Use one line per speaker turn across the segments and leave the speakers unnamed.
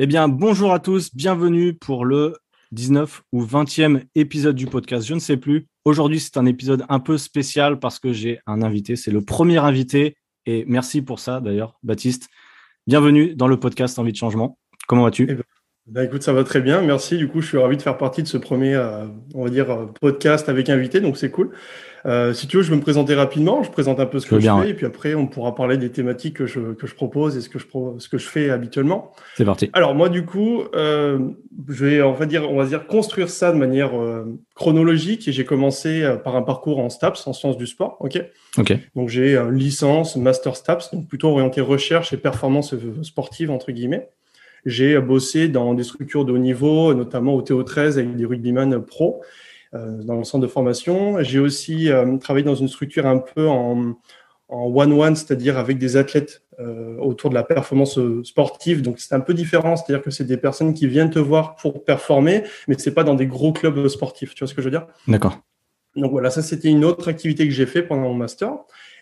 Eh bien, bonjour à tous, bienvenue pour le 19 ou 20e épisode du podcast, je ne sais plus. Aujourd'hui, c'est un épisode un peu spécial parce que j'ai un invité, c'est le premier invité, et merci pour ça d'ailleurs, Baptiste. Bienvenue dans le podcast Envie de changement. Comment vas-tu?
Eh ben, bah, écoute, ça va très bien, merci. Du coup, je suis ravi de faire partie de ce premier, euh, on va dire, euh, podcast avec invité, donc c'est cool. Euh, si tu veux, je vais me présenter rapidement. Je présente un peu ce que je, fais, et puis après, on pourra parler des thématiques que je, que je propose et ce que je, ce que je fais habituellement.
C'est parti.
Alors moi, du coup, euh, je vais, on va dire, on va dire, construire ça de manière euh, chronologique. Et j'ai commencé par un parcours en STAPS, en sciences du sport. Ok?
Ok.
Donc j'ai une licence, master STAPS, donc plutôt orienté recherche et performance sportive entre guillemets. J'ai bossé dans des structures de haut niveau, notamment au TO13 avec des rugbyman pro euh, dans le centre de formation. J'ai aussi euh, travaillé dans une structure un peu en one-one, c'est-à-dire avec des athlètes euh, autour de la performance sportive. Donc c'est un peu différent, c'est-à-dire que c'est des personnes qui viennent te voir pour performer, mais c'est pas dans des gros clubs sportifs. Tu vois ce que je veux dire?
D'accord.
Donc voilà, ça c'était une autre activité que j'ai fait pendant mon master.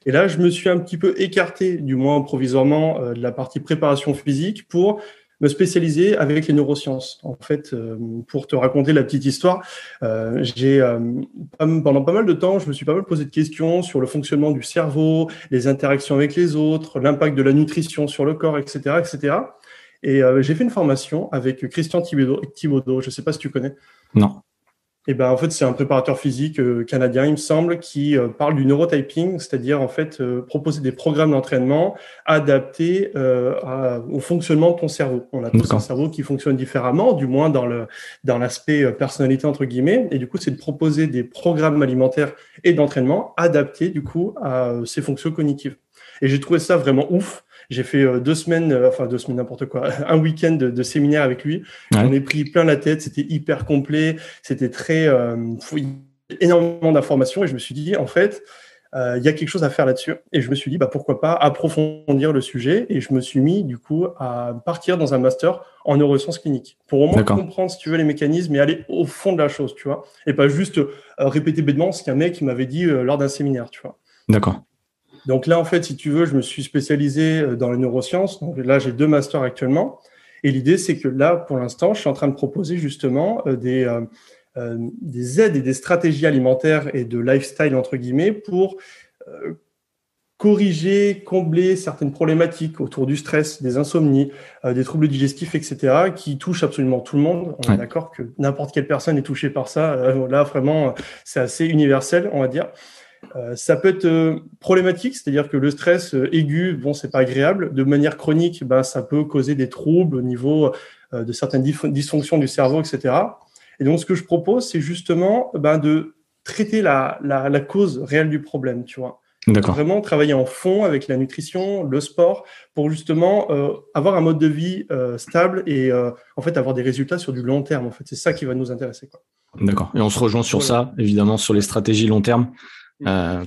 Et là, je me suis un petit peu écarté, du moins provisoirement, de la partie préparation physique pour me spécialiser avec les neurosciences. En fait, euh, pour te raconter la petite histoire, euh, j'ai euh, pendant pas mal de temps, je me suis pas mal posé de questions sur le fonctionnement du cerveau, les interactions avec les autres, l'impact de la nutrition sur le corps, etc., etc. Et j'ai fait une formation avec Christian Thibaudot. Je ne sais pas si tu connais.
Non.
Et ben en fait c'est un préparateur physique euh, canadien il me semble qui euh, parle du neurotyping, c'est-à-dire en fait euh, proposer des programmes d'entraînement adaptés au fonctionnement de ton cerveau. On a tous un cerveau qui fonctionne différemment, du moins dans le dans l'aspect personnalité entre guillemets. Et du coup c'est de proposer des programmes alimentaires et d'entraînement adaptés du coup à ces fonctions cognitives. Et j'ai trouvé ça vraiment ouf j'ai fait euh, deux semaines, euh, enfin deux semaines, n'importe quoi, un week-end de, séminaire avec lui. On est pris plein la tête, c'était hyper complet, c'était très euh, énormément d'informations et je me suis dit en fait, il y a quelque chose à faire là-dessus. Et je me suis dit, bah, pourquoi pas approfondir le sujet. Et je me suis mis, du coup, à partir dans un master en neurosciences cliniques. Pour au moins comprendre, si tu veux, les mécanismes et aller au fond de la chose, tu vois. Et pas juste répéter bêtement ce qu'un mec m'avait dit lors d'un séminaire, tu vois.
D'accord.
Donc là, en fait, si tu veux, je me suis spécialisé euh, dans les neurosciences. Donc là, j'ai deux masters actuellement. Et l'idée, c'est que là, pour l'instant, je suis en train de proposer justement euh, des, euh, des aides et des stratégies alimentaires et de lifestyle, entre guillemets, pour corriger, combler certaines problématiques autour du stress, des insomnies, des troubles digestifs, etc., qui touchent absolument tout le monde. On est d'accord que n'importe quelle personne est touchée par ça. là, vraiment, c'est assez universel, on va dire. Euh, ça peut être euh, problématique, c'est-à-dire que le stress euh, aigu, bon, c'est pas agréable. De manière chronique, ben, ça peut causer des troubles au niveau de certaines dysfonctions du cerveau, etc. Et donc, ce que je propose, c'est justement ben, de traiter la, la, cause réelle du problème, tu vois. Vraiment travailler en fond avec la nutrition, le sport, pour justement avoir un mode de vie stable et en fait avoir des résultats sur du long terme. En fait, c'est ça qui va nous intéresser.
D'accord. Et on se rejoint sur ça, évidemment, sur les stratégies long terme. Euh,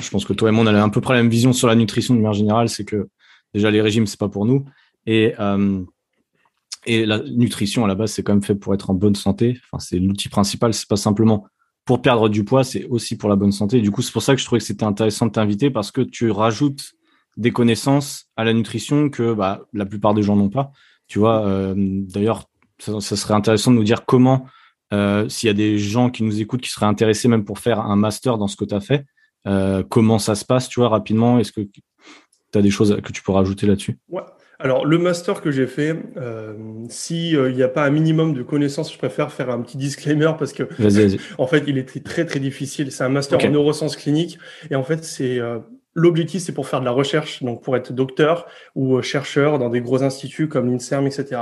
je pense que toi et moi, on a à peu près la même vision sur la nutrition de manière générale, c'est que déjà les régimes, c'est pas pour nous. Et, euh, et la nutrition, à la base, c'est quand même fait pour être en bonne santé. Enfin, c'est l'outil principal, c'est pas simplement pour perdre du poids, c'est aussi pour la bonne santé. Du coup, c'est pour ça que je trouvais que c'était intéressant de t'inviter parce que tu rajoutes des connaissances à la nutrition que bah, la plupart des gens n'ont pas. Tu vois, euh, d'ailleurs, ça, ça, serait intéressant de nous dire comment euh, s'il y a des gens qui nous écoutent qui seraient intéressés même pour faire un master dans ce que tu as fait, euh, comment ça se passe, tu vois, rapidement? Est-ce que tu as des choses que tu peux rajouter là-dessus?
Ouais. Alors, le master que j'ai fait, euh, s'il n'y a pas un minimum de connaissances, je préfère faire un petit disclaimer parce que, en fait, il est très, très difficile. C'est un master en neurosciences cliniques et en fait, c'est l'objectif, c'est pour faire de la recherche, donc pour être docteur ou chercheur dans des gros instituts comme l'INSERM, etc.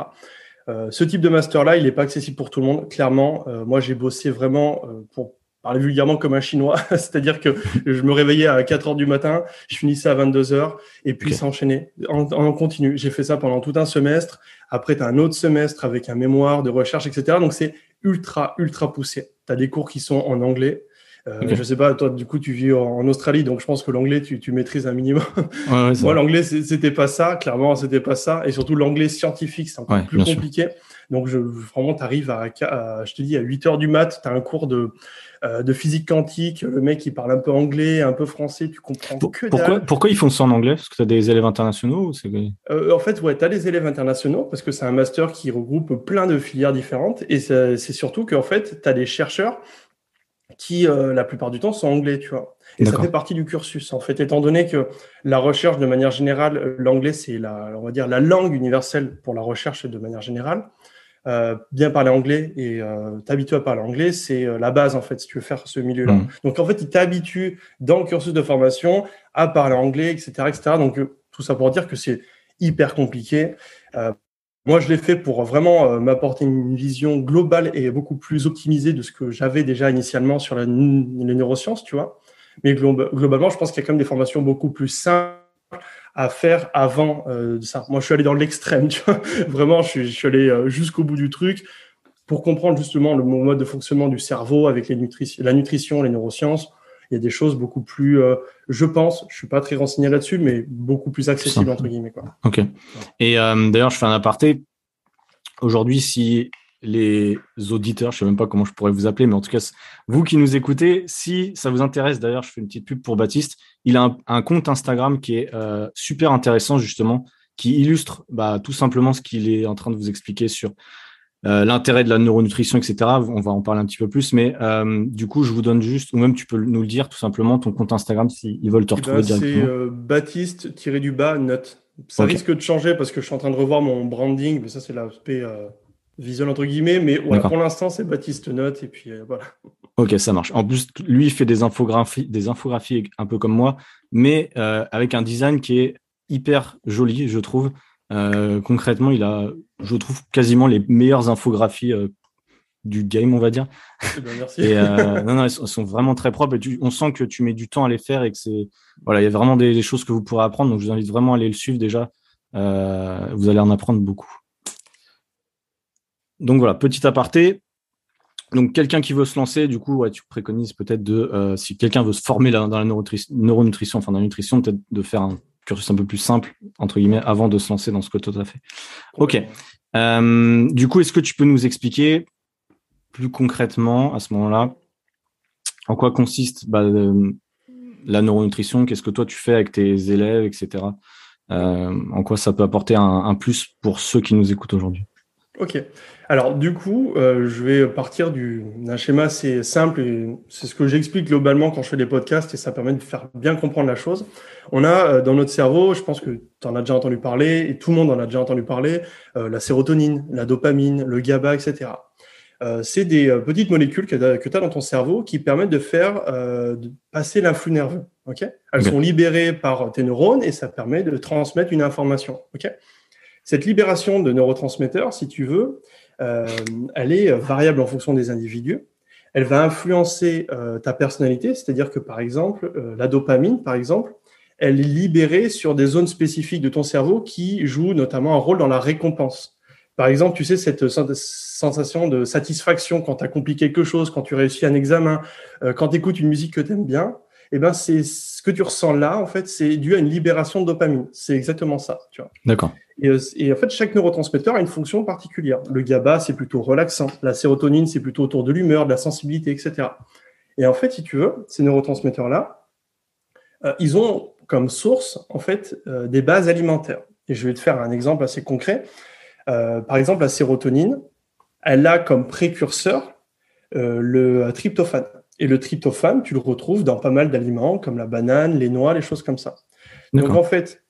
Euh, ce type de master-là, il n'est pas accessible pour tout le monde. Clairement, euh, moi, j'ai bossé vraiment euh, pour parler vulgairement comme un chinois, c'est-à-dire que je me réveillais à 4 heures du matin, je finissais à 22 heures et puis ça enchaînait en, en continu. J'ai fait ça pendant tout un semestre. Après, tu as un autre semestre avec un mémoire de recherche, etc. Donc, c'est ultra, ultra poussé. Tu as des cours qui sont en anglais. Euh, Je sais pas, toi, du coup, tu vis en, Australie, donc je pense que l'anglais, tu, tu, maîtrises un minimum.
Ouais,
Moi, l'anglais, c'était pas ça. Clairement, c'était pas ça. Et surtout, l'anglais scientifique, c'est encore plus compliqué. Donc, je, vraiment, tu arrives à, je te dis, à 8 heures du mat, tu as un cours de, euh, de physique quantique. Le mec, il parle un peu anglais, un peu français, tu comprends que
pourquoi, pourquoi ils font ça en anglais? Parce que tu as des élèves internationaux
euh, En fait, ouais, tu as des élèves internationaux parce que c'est un master qui regroupe plein de filières différentes. Et c'est surtout qu'en fait, tu as des chercheurs qui, euh, la plupart du temps, sont anglais, tu vois. Et ça fait partie du cursus, en fait, étant donné que la recherche, de manière générale, l'anglais, c'est la, on va dire, la langue universelle pour la recherche de manière générale. Euh, bien parler anglais et euh, t'habituer à parler anglais, c'est euh, la base en fait si tu veux faire ce milieu-là. Mm. Donc en fait, il t'habitue dans le cursus de formation à parler anglais, etc., etc. Donc tout ça pour dire que c'est hyper compliqué. Moi, je l'ai fait pour vraiment m'apporter une vision globale et beaucoup plus optimisée de ce que j'avais déjà initialement sur les neurosciences, tu vois. Mais globalement, je pense qu'il y a quand même des formations beaucoup plus simples à faire avant euh, ça. Moi, je suis allé dans l'extrême, tu vois. Vraiment, je suis, allé euh, jusqu'au bout du truc pour comprendre justement le mode de fonctionnement du cerveau avec la nutrition, les neurosciences. Il y a des choses beaucoup plus, euh, je pense, je suis pas très renseigné là-dessus, mais beaucoup plus accessibles entre guillemets. Quoi.
Ok. Et d'ailleurs, je fais un aparté. Aujourd'hui, si les auditeurs, je ne sais même pas comment je pourrais vous appeler, mais en tout cas, vous qui nous écoutez, si ça vous intéresse, d'ailleurs, je fais une petite pub pour Baptiste. Il a un, compte Instagram qui est euh, super intéressant, justement, qui illustre bah, tout simplement ce qu'il est en train de vous expliquer sur euh, l'intérêt de la neuronutrition, etc. On va en parler un petit peu plus, mais euh, du coup, je vous donne juste, ou même tu peux nous le dire tout simplement, ton compte Instagram, s'ils veulent te eh retrouver ben, directement.
C'est Baptiste-du-bas, note. Ça risque de changer parce que je suis en train de revoir mon branding, mais ça, c'est l'aspect visuel entre guillemets, mais pour l'instant, c'est Baptiste Note et puis euh, voilà.
Ok, ça marche. En plus, lui, il fait des infographies, des infographies un peu comme moi, mais euh, avec un design qui est hyper joli, je trouve. Euh, concrètement, il a, je trouve, quasiment les meilleures infographies du game, on va dire.
Eh merci. et,
non, non, elles sont vraiment très propres et on sent que tu mets du temps à les faire et que c'est, voilà, il y a vraiment des, des, choses que vous pourrez apprendre. Donc, je vous invite vraiment à aller le suivre déjà. vous allez en apprendre beaucoup. Donc voilà, petit aparté. Donc quelqu'un qui veut se lancer, du coup, ouais, tu préconises peut-être de, euh, si quelqu'un veut se former dans la neuronutrition, enfin dans la nutrition, peut-être de faire un cursus un peu plus simple, entre guillemets, avant de se lancer dans ce que toi tu as fait. Ok. Euh, du coup, est-ce que tu peux nous expliquer plus concrètement à ce moment-là en quoi consiste bah, euh, la neuronutrition? Qu'est-ce que toi tu fais avec tes élèves, etc. en quoi ça peut apporter un plus pour ceux qui nous écoutent aujourd'hui?
Ok. Alors du coup, euh, je vais partir d'un schéma assez simple et c'est ce que j'explique globalement quand je fais des podcasts et ça permet de faire bien comprendre la chose. On a euh, dans notre cerveau, je pense que tu en as déjà entendu parler et tout le monde en a déjà entendu parler, euh, la sérotonine, la dopamine, le GABA, etc. c'est des petites molécules que tu as dans ton cerveau qui permettent de faire de passer l'influx nerveux. Ok? Elles sont libérées par tes neurones et ça permet de transmettre une information. Ok? Cette libération de neurotransmetteurs, si tu veux, euh, elle est variable en fonction des individus. Elle va influencer euh, ta personnalité, c'est-à-dire que par exemple, euh, la dopamine, par exemple, elle est libérée sur des zones spécifiques de ton cerveau qui jouent notamment un rôle dans la récompense. Par exemple, tu sais, cette sensation de satisfaction quand tu accomplis quelque chose, quand tu réussis un examen, quand tu écoutes une musique que tu aimes bien, eh ben, c'est ce que tu ressens là, en fait, c'est dû à une libération de dopamine. C'est exactement ça, tu vois.
D'accord.
Euh, et, en fait, chaque neurotransmetteur a une fonction particulière. Le GABA, c'est plutôt relaxant. La sérotonine, c'est plutôt autour de l'humeur, de la sensibilité, etc. Et en fait, si tu veux, ces neurotransmetteurs-là, euh, ils ont comme source, en fait, euh, des bases alimentaires. Et je vais te faire un exemple assez concret. par exemple, la sérotonine, elle a comme précurseur le tryptophane. Et le tryptophane, tu le retrouves dans pas mal d'aliments comme la banane, les noix, les choses comme ça. Donc en fait,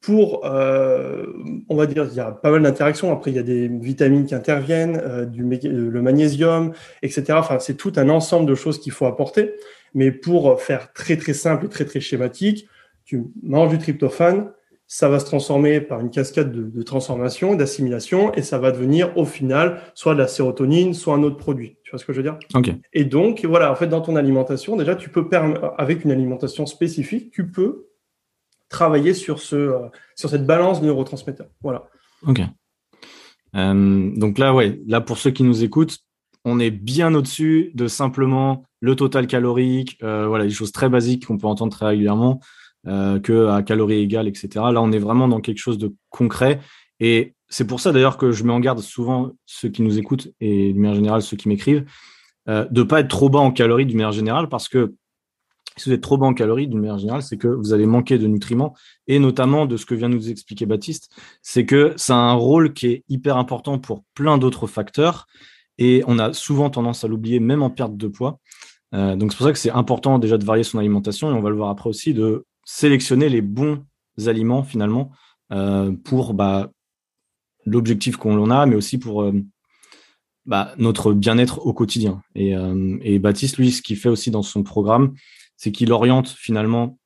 pour, euh, on va dire, il y a pas mal d'interactions. Après, il y a des vitamines qui interviennent, euh, du, le magnésium, etc. Enfin, c'est tout un ensemble de choses qu'il faut apporter. Mais pour faire très très simple et très très schématique, tu manges du tryptophane, ça va se transformer par une cascade de, de transformation, d'assimilation, et ça va devenir au final soit de la sérotonine, soit un autre produit. Tu vois ce que je veux dire?
Ok.
Et donc, voilà, en fait, dans ton alimentation, déjà, tu peux, avec une alimentation spécifique, tu peux travailler sur, ce, euh, sur cette balance de neurotransmetteurs. Voilà.
Ok. Euh, donc là, ouais, là, pour ceux qui nous écoutent, on est bien au-dessus de simplement le total calorique, voilà, des choses très basiques qu'on peut entendre très régulièrement, que à calories égales, etc. Là, on est vraiment dans quelque chose de concret. Et c'est pour ça d'ailleurs que je mets en garde souvent ceux qui nous écoutent et d'une manière générale ceux qui m'écrivent, de ne pas être trop bas en calories d'une manière générale parce que si vous êtes trop bas en calories, d'une manière générale, c'est que vous allez manquer de nutriments et notamment de ce que vient de nous expliquer Baptiste, c'est que ça a un rôle qui est hyper important pour plein d'autres facteurs et on a souvent tendance à l'oublier, même en perte de poids. Euh, donc c'est pour ça que c'est important déjà de varier son alimentation et on va le voir après aussi de sélectionner les bons aliments finalement euh, pour bah, l'objectif qu'on a, mais aussi pour euh, bah, notre bien-être au quotidien. Et, et Baptiste, lui, ce qu'il fait aussi dans son programme, c'est qu'il oriente finalement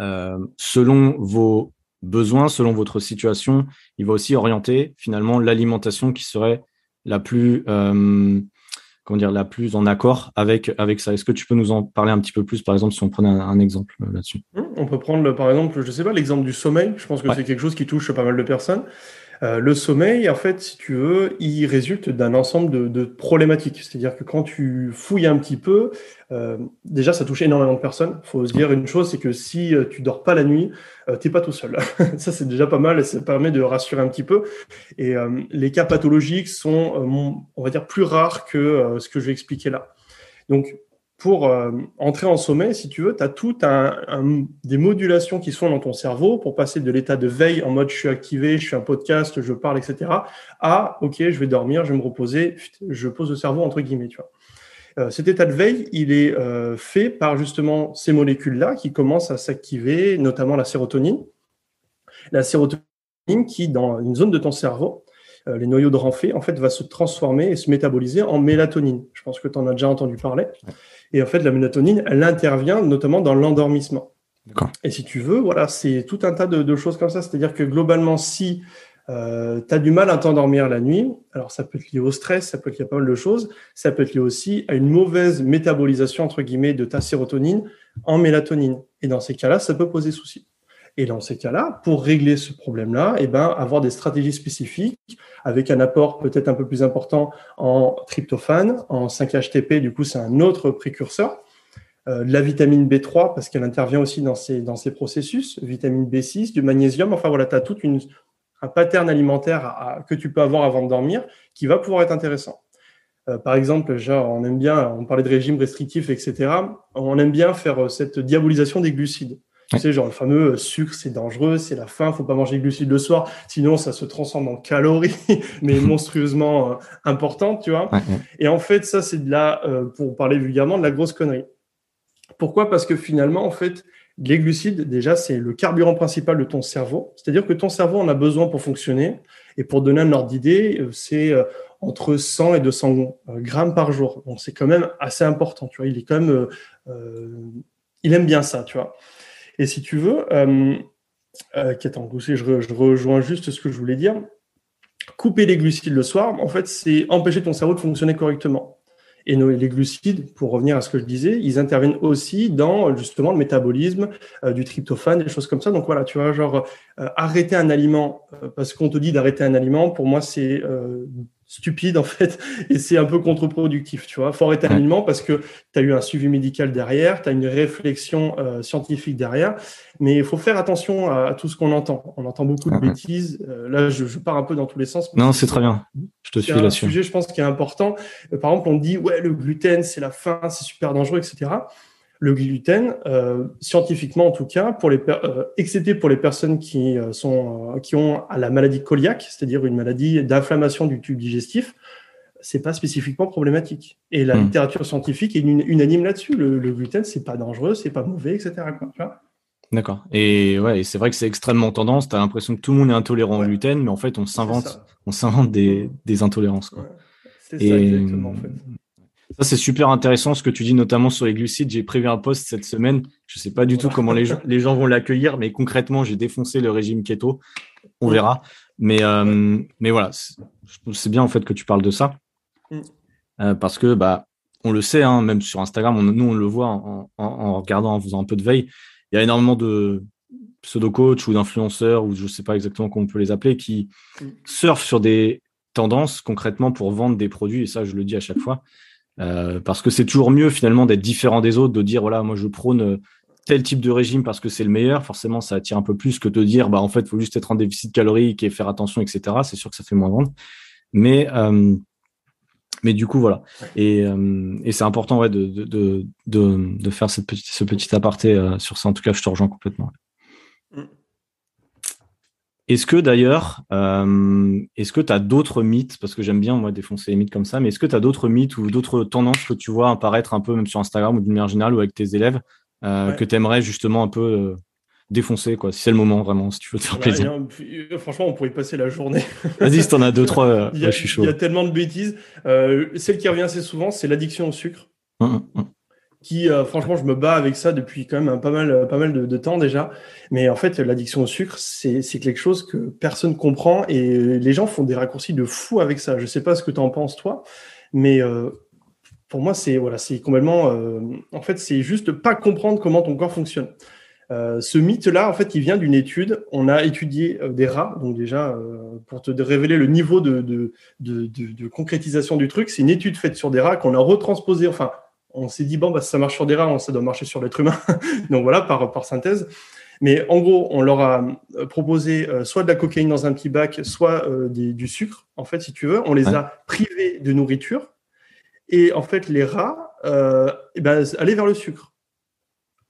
euh, selon vos besoins, selon votre situation. Il va aussi orienter finalement l'alimentation qui serait la plus, euh, comment dire, la plus en accord avec, avec ça. Est-ce que tu peux nous en parler un petit peu plus, par exemple, si on prenait un, exemple euh, là-dessus?
On peut prendre, par exemple, je sais pas, l'exemple du sommeil. Je pense que c'est quelque chose qui touche pas mal de personnes. Euh, le sommeil, en fait, si tu veux, il résulte d'un ensemble de, problématiques. C'est-à-dire que quand tu fouilles un petit peu, euh, déjà, ça touche énormément de personnes. Faut se dire une chose, c'est que si euh, tu dors pas la nuit, euh, t'es pas tout seul. ça, c'est déjà pas mal ça permet de rassurer un petit peu. Et les cas pathologiques sont, on va dire, plus rares que ce que je vais expliquer là. Donc, pour euh, entrer en sommeil, si tu veux, tu as tout un, un, des modulations qui sont dans ton cerveau pour passer de l'état de veille en mode je suis activé, je suis un podcast, je parle, etc. à ok, je vais dormir, je vais me reposer, je pose le cerveau entre guillemets, tu vois. Euh, cet état de veille, il est euh, fait par justement ces molécules-là qui commencent à s'activer, notamment la sérotonine. La sérotonine qui, dans une zone de ton cerveau, les noyaux de Ranfé, en fait, va se transformer et se métaboliser en mélatonine. Je pense que tu en as déjà entendu parler. Et en fait, la mélatonine, elle intervient notamment dans l'endormissement. Et si tu veux, voilà, c'est tout un tas de, de choses comme ça. C'est-à-dire que globalement, si euh, tu as du mal à t'endormir la nuit, alors ça peut être lié au stress, ça peut être lié à pas mal de choses, ça peut être lié aussi à une mauvaise métabolisation, entre guillemets, de ta sérotonine en mélatonine. Et dans ces cas-là, ça peut poser souci. Et dans ces cas-là, pour régler ce problème-là, eh ben, avoir des stratégies spécifiques avec un apport peut-être un peu plus important en tryptophane, en 5-HTP, du coup, c'est un autre précurseur. Euh, la vitamine B3, parce qu'elle intervient aussi dans ces, dans ces processus, vitamine B6, du magnésium. Enfin, voilà, tu as tout un pattern alimentaire que tu peux avoir avant de dormir qui va pouvoir être intéressant. Euh, par exemple, genre, on aime bien, on parlait de régime restrictif, etc. On aime bien faire euh, cette diabolisation des glucides. Tu sais, genre le fameux euh, sucre, c'est dangereux, c'est la faim, faut pas manger de glucides le soir, sinon ça se transforme en calories, mais monstrueusement euh, importantes, tu vois. Et en fait, ça, c'est de la, euh, pour parler vulgairement, de la grosse connerie. Pourquoi? Parce que finalement, en fait, les glucides, déjà, c'est le carburant principal de ton cerveau. C'est-à-dire que ton cerveau en a besoin pour fonctionner. Et pour donner un ordre d'idée, c'est entre 100 et 200 grammes par jour. Donc, c'est quand même assez important, tu vois. Il est quand même, il aime bien ça, tu vois. Et si tu veux, euh, euh, attends, je, je rejoins juste ce que je voulais dire. Couper les glucides le soir, en fait, c'est empêcher ton cerveau de fonctionner correctement. Et les glucides, pour revenir à ce que je disais, ils interviennent aussi dans justement le métabolisme euh, du tryptophane, des choses comme ça. Donc voilà, tu vois, genre euh, arrêter un aliment parce qu'on te dit d'arrêter un aliment, pour moi c'est stupide en fait et c'est un peu contre-productif tu vois. Fort éternellement parce que tu as eu un suivi médical derrière tu as une réflexion euh, scientifique derrière. Mais il faut faire attention à, tout ce qu'on entend. On entend beaucoup de bêtises. Euh, là je, je, pars un peu dans tous les sens.
Non c'est très bien. Je te suis là-dessus.
sujet je pense qui est important. Euh, par exemple on dit ouais le gluten c'est la faim c'est super dangereux etc le gluten, euh, scientifiquement en tout cas, pour les euh, excepté pour les personnes qui euh, sont qui ont la maladie cœliaque, c'est-à-dire une maladie d'inflammation du tube digestif, c'est pas spécifiquement problématique. Et la mmh. littérature scientifique est unanime là-dessus. Le, le, gluten, c'est pas dangereux, c'est pas mauvais, etc.
D'accord. Et ouais, c'est vrai que c'est extrêmement tendance. Tu as l'impression que tout le monde est intolérant ouais. au gluten, mais en fait, on s'invente, on s'invente des, des intolérances. Quoi. Ouais.
C'est ça, exactement, en fait.
Ça, c'est super intéressant ce que tu dis, notamment sur les glucides. J'ai prévu un post cette semaine. Je ne sais pas du tout comment les gens, les gens vont l'accueillir, mais concrètement, j'ai défoncé le régime keto. On verra. Mais, euh, mais voilà, c'est bien en fait que tu parles de ça. Mm. Euh, parce que, bah, on le sait, hein, même sur Instagram, on, nous, on le voit en, en, en, regardant, en faisant un peu de veille. Il y a énormément de pseudo-coachs ou d'influenceurs, ou je ne sais pas exactement comment on peut les appeler, qui mm. surfent sur des tendances concrètement pour vendre des produits. Et ça, je le dis à chaque fois. Parce que c'est toujours mieux finalement d'être différent des autres, de dire voilà, moi je prône tel type de régime parce que c'est le meilleur. Forcément, ça attire un peu plus que de dire bah en fait, il faut juste être en déficit calorique et faire attention, etc. C'est sûr que ça fait moins vendre. Mais mais du coup, voilà. Et, et c'est important ouais, de, de, de, de, faire cette petite, ce petit aparté sur ça. En tout cas, je te rejoins complètement. Est-ce que d'ailleurs, euh, est-ce que tu as d'autres mythes, parce que j'aime bien moi défoncer les mythes comme ça, mais est-ce que tu as d'autres mythes ou d'autres tendances que tu vois apparaître un peu même sur Instagram ou d'une manière générale ou avec tes élèves euh, que tu aimerais justement un peu euh, défoncer quoi si c'est le moment vraiment si tu veux te faire plaisir?
franchement on pourrait y passer la journée.
Vas-y si t'en as deux trois
il, y a, je suis chaud. il y a tellement de bêtises. Celle qui revient assez souvent c'est l'addiction au sucre. Hum, hum, hum euh, franchement, je me bats avec ça depuis quand même pas mal, pas mal de, temps déjà. Mais en fait, l'addiction au sucre, c'est quelque chose que personne comprend et les gens font des raccourcis de fou avec ça. Je sais pas ce que tu en penses, toi, mais euh, pour moi, c'est voilà, c'est complètement. Euh, en fait, c'est juste pas comprendre comment ton corps fonctionne. ce mythe-là, en fait, il vient d'une étude. On a étudié des rats, donc déjà, pour te révéler le niveau de, de concrétisation du truc, c'est une étude faite sur des rats qu'on a retransposé, enfin, on s'est dit, bon, bah, ça marche sur des rats, ça doit marcher sur l'être humain. Donc voilà, par, par synthèse. Mais en gros, on leur a euh, proposé euh, soit de la cocaïne dans un petit bac, soit euh, du sucre, en fait, si tu veux. On les a privés de nourriture. Et en fait, les rats eh ben, allaient vers le sucre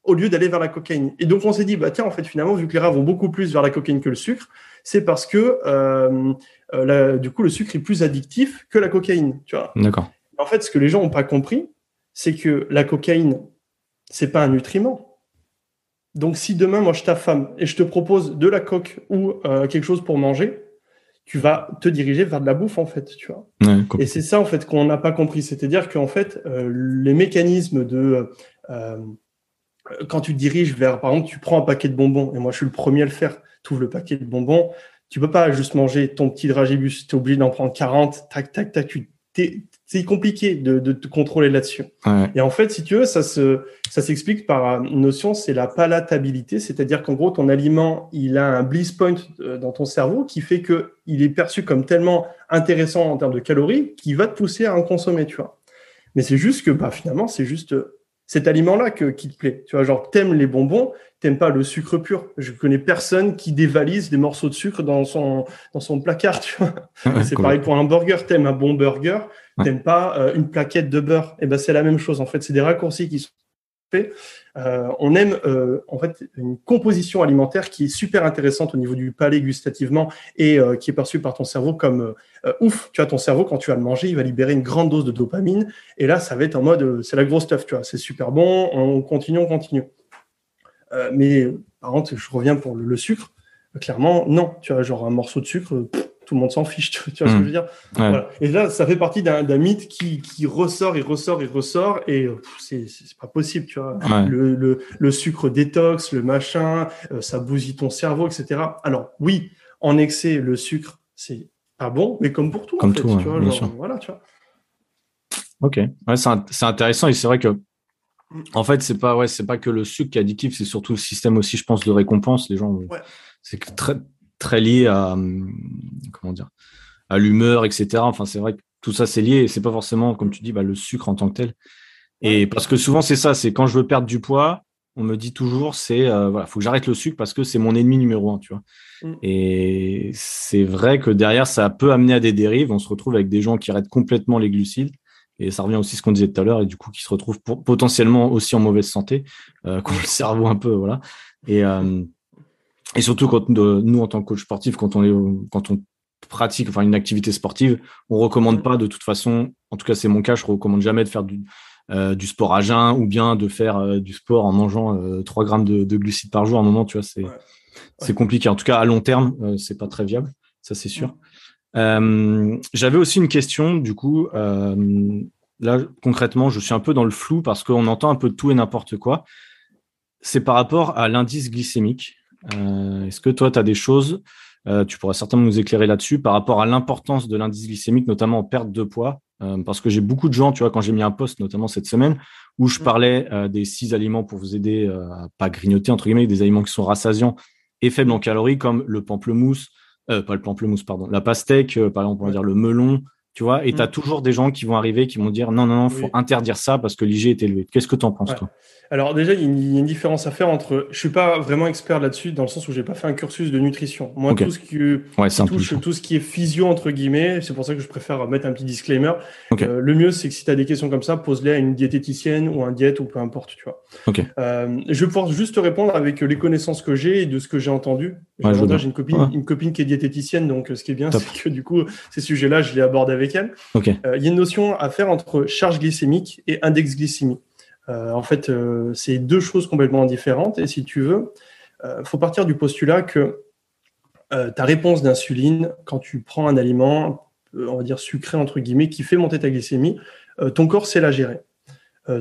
au lieu d'aller vers la cocaïne. Et donc, on s'est dit, bah, tiens, en fait, finalement, vu que les rats vont beaucoup plus vers la cocaïne que le sucre, c'est parce que, du coup, le sucre est plus addictif que la cocaïne. Tu vois
D'accord.
En fait, ce que les gens n'ont pas compris, c'est que la cocaïne, c'est pas un nutriment. Donc, si demain, moi, je t'affame et je te propose de la coque ou euh, quelque chose pour manger, tu vas te diriger vers de la bouffe, en fait, tu vois. et c'est ça, en fait, qu'on n'a pas compris. C'est-à-dire qu'en fait, euh, les mécanismes de... Euh, quand tu te diriges vers, par exemple, tu prends un paquet de bonbons, et moi, je suis le premier à le faire, tu ouvres le paquet de bonbons, tu peux pas juste manger ton petit dragibus, tu es obligé d'en prendre 40, tac, tac, tac, tu c'est compliqué de, de, te contrôler là-dessus. Et en fait, si tu veux, ça se, ça s'explique par une notion, c'est la palatabilité, c'est-à-dire qu'en gros, ton aliment, il a un bliss point euh, dans ton cerveau qui fait que il est perçu comme tellement intéressant en termes de calories qu'il va te pousser à en consommer, tu vois. Mais c'est juste que, bah, finalement, c'est juste cet aliment-là que, qui te plaît. Tu vois, genre, t'aimes les bonbons, t'aimes pas le sucre pur. Je connais personne qui dévalise des morceaux de sucre dans son, dans son placard, tu vois. c'est pareil pour un burger. T'aimes un bon burger, t'aimes pas euh, une plaquette de beurre. Et eh ben, c'est la même chose. En fait, c'est des raccourcis qui sont Euh, on aime, euh, en fait, une composition alimentaire qui est super intéressante au niveau du palais gustativement et qui est perçue par ton cerveau comme euh, ouf, tu vois, ton cerveau, quand tu vas le manger, il va libérer une grande dose de dopamine. Et là, ça va être en mode, euh, c'est la grosse stuff, tu vois, c'est super bon, on continue, on continue. Euh, mais par contre, je reviens pour le, sucre. clairement, non, tu vois, genre un morceau de sucre, tout le monde s'en fiche, tu, vois ce que je veux dire Et là, ça fait partie d'un mythe qui, ressort et ressort et ressort, et c'est pas possible, tu vois. Le, sucre détox, le machin, ça bousille ton cerveau, etc. Alors oui, en excès, le sucre, c'est ah bon, mais comme pour tout,
comme tout, tu vois, voilà, tu vois. Ok, ouais, c'est intéressant et c'est vrai que en fait, c'est pas ouais, c'est pas que le sucre qui est addictif, c'est surtout le système aussi, je pense, de récompense. Les gens, c'est très très lié à comment dire, à l'humeur, etc. Enfin, c'est vrai que tout ça c'est lié. et C'est pas forcément, comme tu dis, bah, le sucre en tant que tel. Et parce que souvent c'est ça, c'est quand je veux perdre du poids, on me dit toujours, c'est euh, voilà, faut que j'arrête le sucre parce que c'est mon ennemi numéro un, tu vois. Mm. Et c'est vrai que derrière, ça peut amener à des dérives. On se retrouve avec des gens qui arrêtent complètement les glucides. Et ça revient aussi à ce qu'on disait tout à l'heure, et du coup, qui se retrouvent potentiellement aussi en mauvaise santé, euh, quand le cerveau un peu, voilà. Et, euh, et surtout quand nous, en tant que coach sportif, quand on est, quand on pratique, enfin, une activité sportive, on recommande mm. pas de toute façon, en tout cas, c'est mon cas, je recommande jamais de faire du, euh, du sport à jeun ou bien de faire euh, du sport en mangeant 3 grammes de, de, glucides par jour. À un moment, tu vois, c'est, c'est compliqué. En tout cas, à long terme, euh, c'est pas très viable, ça c'est sûr. Euh, j'avais aussi une question, du coup, euh, là concrètement, je suis un peu dans le flou parce qu'on entend un peu de tout et n'importe quoi. C'est par rapport à l'indice glycémique. Est-ce que toi, tu as des choses, tu pourras certainement nous éclairer là-dessus, par rapport à l'importance de l'indice glycémique, notamment en perte de poids? Parce que j'ai beaucoup de gens, tu vois, quand j'ai mis un post, notamment cette semaine, où je mm. parlais des six aliments pour vous aider à pas grignoter, entre guillemets, des aliments qui sont rassasiants et faible en calories comme le pamplemousse, euh, pas le pamplemousse, pardon, la pastèque, euh, par exemple, on va dire le melon, tu vois, et tu as mm. toujours des gens qui vont arriver qui vont dire non, non, non, il faut interdire ça parce que l'IG est élevé. Qu'est-ce que tu en penses, toi?
Alors déjà, il y, a une, différence à faire entre. Je suis pas vraiment expert là-dessus dans le sens où j'ai pas fait un cursus de nutrition. Moi, tout ce qui touche tout ce qui est physio entre guillemets, c'est pour ça que je préfère mettre un petit disclaimer. Euh, le mieux, c'est que si tu as des questions comme ça, pose-les à une diététicienne ou un diète ou peu importe, tu vois. Euh, je vais pouvoir juste répondre avec les connaissances que j'ai et de ce que j'ai entendu. j'ai une copine, une copine qui est diététicienne, donc ce qui est bien, c'est que du coup, ces sujets-là, je les aborde avec Euh, il y a une notion à faire entre charge glycémique et index glycémique. Euh, en fait, euh, c'est deux choses complètement différentes. Et si tu veux, il faut partir du postulat que ta réponse d'insuline, quand tu prends un aliment, on va dire sucré entre guillemets, qui fait monter ta glycémie, ton corps sait la gérer.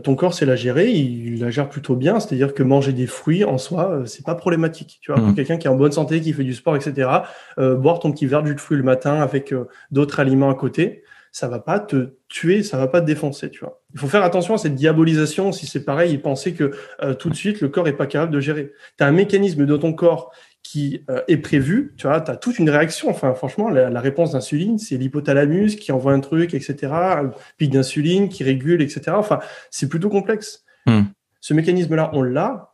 Ton corps sait la gérer, il, la gère plutôt bien, c'est-à-dire que manger des fruits en soi, c'est pas problématique. Tu vois, pour mmh. quelqu'un qui est en bonne santé, qui fait du sport, etc., boire ton petit verre de jus de fruits le matin avec d'autres aliments à côté, ça va pas te tuer, ça va pas te défoncer, tu vois. Il faut faire attention à cette diabolisation si c'est pareil et penser que euh, tout de suite le corps est pas capable de gérer. Tu as un mécanisme de ton corps qui euh, est prévu, tu vois, tu as toute une réaction. Enfin, franchement, la, réponse d'insuline, c'est l'hypothalamus qui envoie un truc, etc., un pic d'insuline qui régule, etc. Enfin, c'est plutôt complexe. Hmm. Ce mécanisme-là, on l'a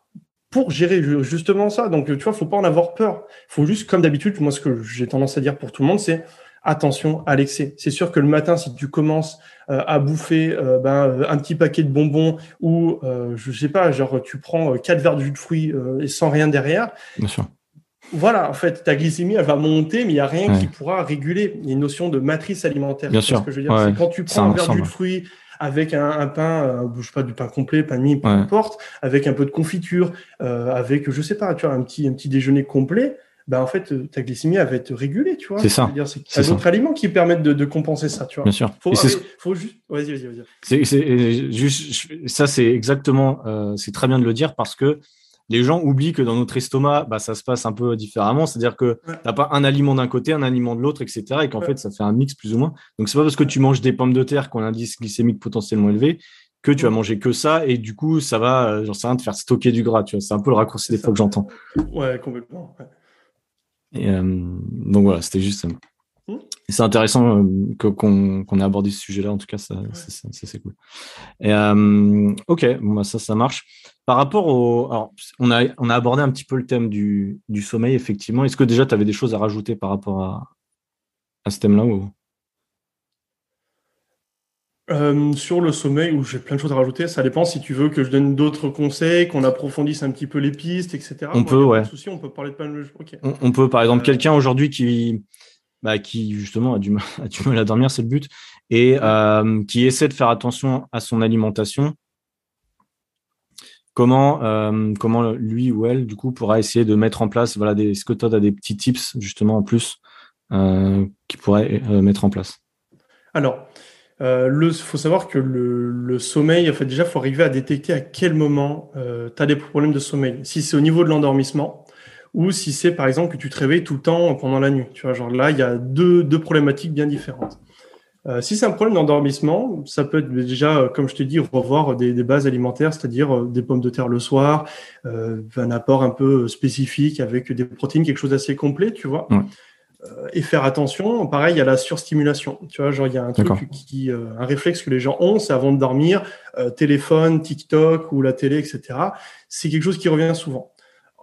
pour gérer justement ça. Donc, tu vois, faut pas en avoir peur. faut juste, comme d'habitude, moi, ce que j'ai tendance à dire pour tout le monde, c'est attention à l'excès. C'est sûr que le matin, si tu commences euh, à bouffer euh, ben, euh, un petit paquet de bonbons ou, je sais pas, genre tu prends quatre verres de jus de fruits et sans rien derrière,
Bien sûr.
Voilà, en fait, ta glycémie, elle va monter, mais il n'y a rien qui pourra réguler. Il y a une notion de matrice alimentaire.
Bien sûr.
Ce que je veux dire? C'est quand tu prends un verre de fruits avec un, pain, je sais pas, du pain complet, pain de mie, peu importe, avec un peu de confiture, avec, je sais pas, tu vois, un petit, un petit déjeuner complet, bah en fait, ta glycémie elle va être régulée, tu vois.
C'est ça.
C'est d'autres aliments qui permettent de, de, compenser ça, tu vois.
Bien sûr.
Faut, faut juste. Vas-y, vas-y, vas-y.
Ça, c'est exactement, euh, c'est très bien de le dire parce que les gens oublient que dans notre estomac, bah, ça se passe un peu différemment. C'est-à-dire que tu n'as pas un aliment d'un côté, un aliment de l'autre, etc. Et qu'en fait, ça fait un mix plus ou moins. Donc, c'est pas parce que tu manges des pommes de terre qui ont un indice glycémique potentiellement élevé que tu vas manger que ça et du coup, ça va, euh, j'en sais rien, te faire stocker du gras. Tu vois, c'est un peu le raccourci des fois que j'entends.
Ouais, complètement.
Et, euh, donc voilà, c'était juste. Mmh. C'est intéressant euh, qu'on ait abordé ce sujet-là. En tout cas, ça, c'est cool. Et, euh, ok, bon, bah, ça, ça marche. Par rapport au. Alors, on a, on a abordé un petit peu le thème du, du sommeil, effectivement. Est-ce que déjà, tu avais des choses à rajouter par rapport à, à ce thème-là ou...
Euh, sur le sommeil, où j'ai plein de choses à rajouter, ça dépend si tu veux que je donne d'autres conseils, qu'on approfondisse un petit peu les pistes, etc.
On peut, ouais.
on peut parler de plein de
on, peut, par exemple, euh, quelqu'un aujourd'hui qui, bah, qui justement a du, mal, a du mal à dormir, c'est le but, et euh, qui essaie de faire attention à son alimentation. Comment, comment lui ou elle, du coup, pourra essayer de mettre en place, voilà, des, est-ce que tu as des petits tips, justement, en plus, qui pourrait mettre en place?
Alors, euh, il faut savoir que le, sommeil, en fait, déjà, faut arriver à détecter à quel moment euh, tu as des problèmes de sommeil. Si c'est au niveau de l'endormissement ou si c'est, par exemple, que tu te réveilles tout le temps pendant la nuit. Tu vois, genre là, il y a deux, deux problématiques bien différentes. Euh, si c'est un problème d'endormissement, ça peut être déjà, comme je te dis, revoir des, des bases alimentaires, c'est-à-dire euh, des pommes de terre le soir, euh, un apport un peu spécifique avec des protéines, quelque chose d'assez complet, tu vois. Euh, et faire attention. Pareil, a la surstimulation. Tu vois, genre il y a un truc qui, euh, un réflexe que les gens ont, c'est avant de dormir, euh, téléphone, TikTok ou la télé, etc. C'est quelque chose qui revient souvent.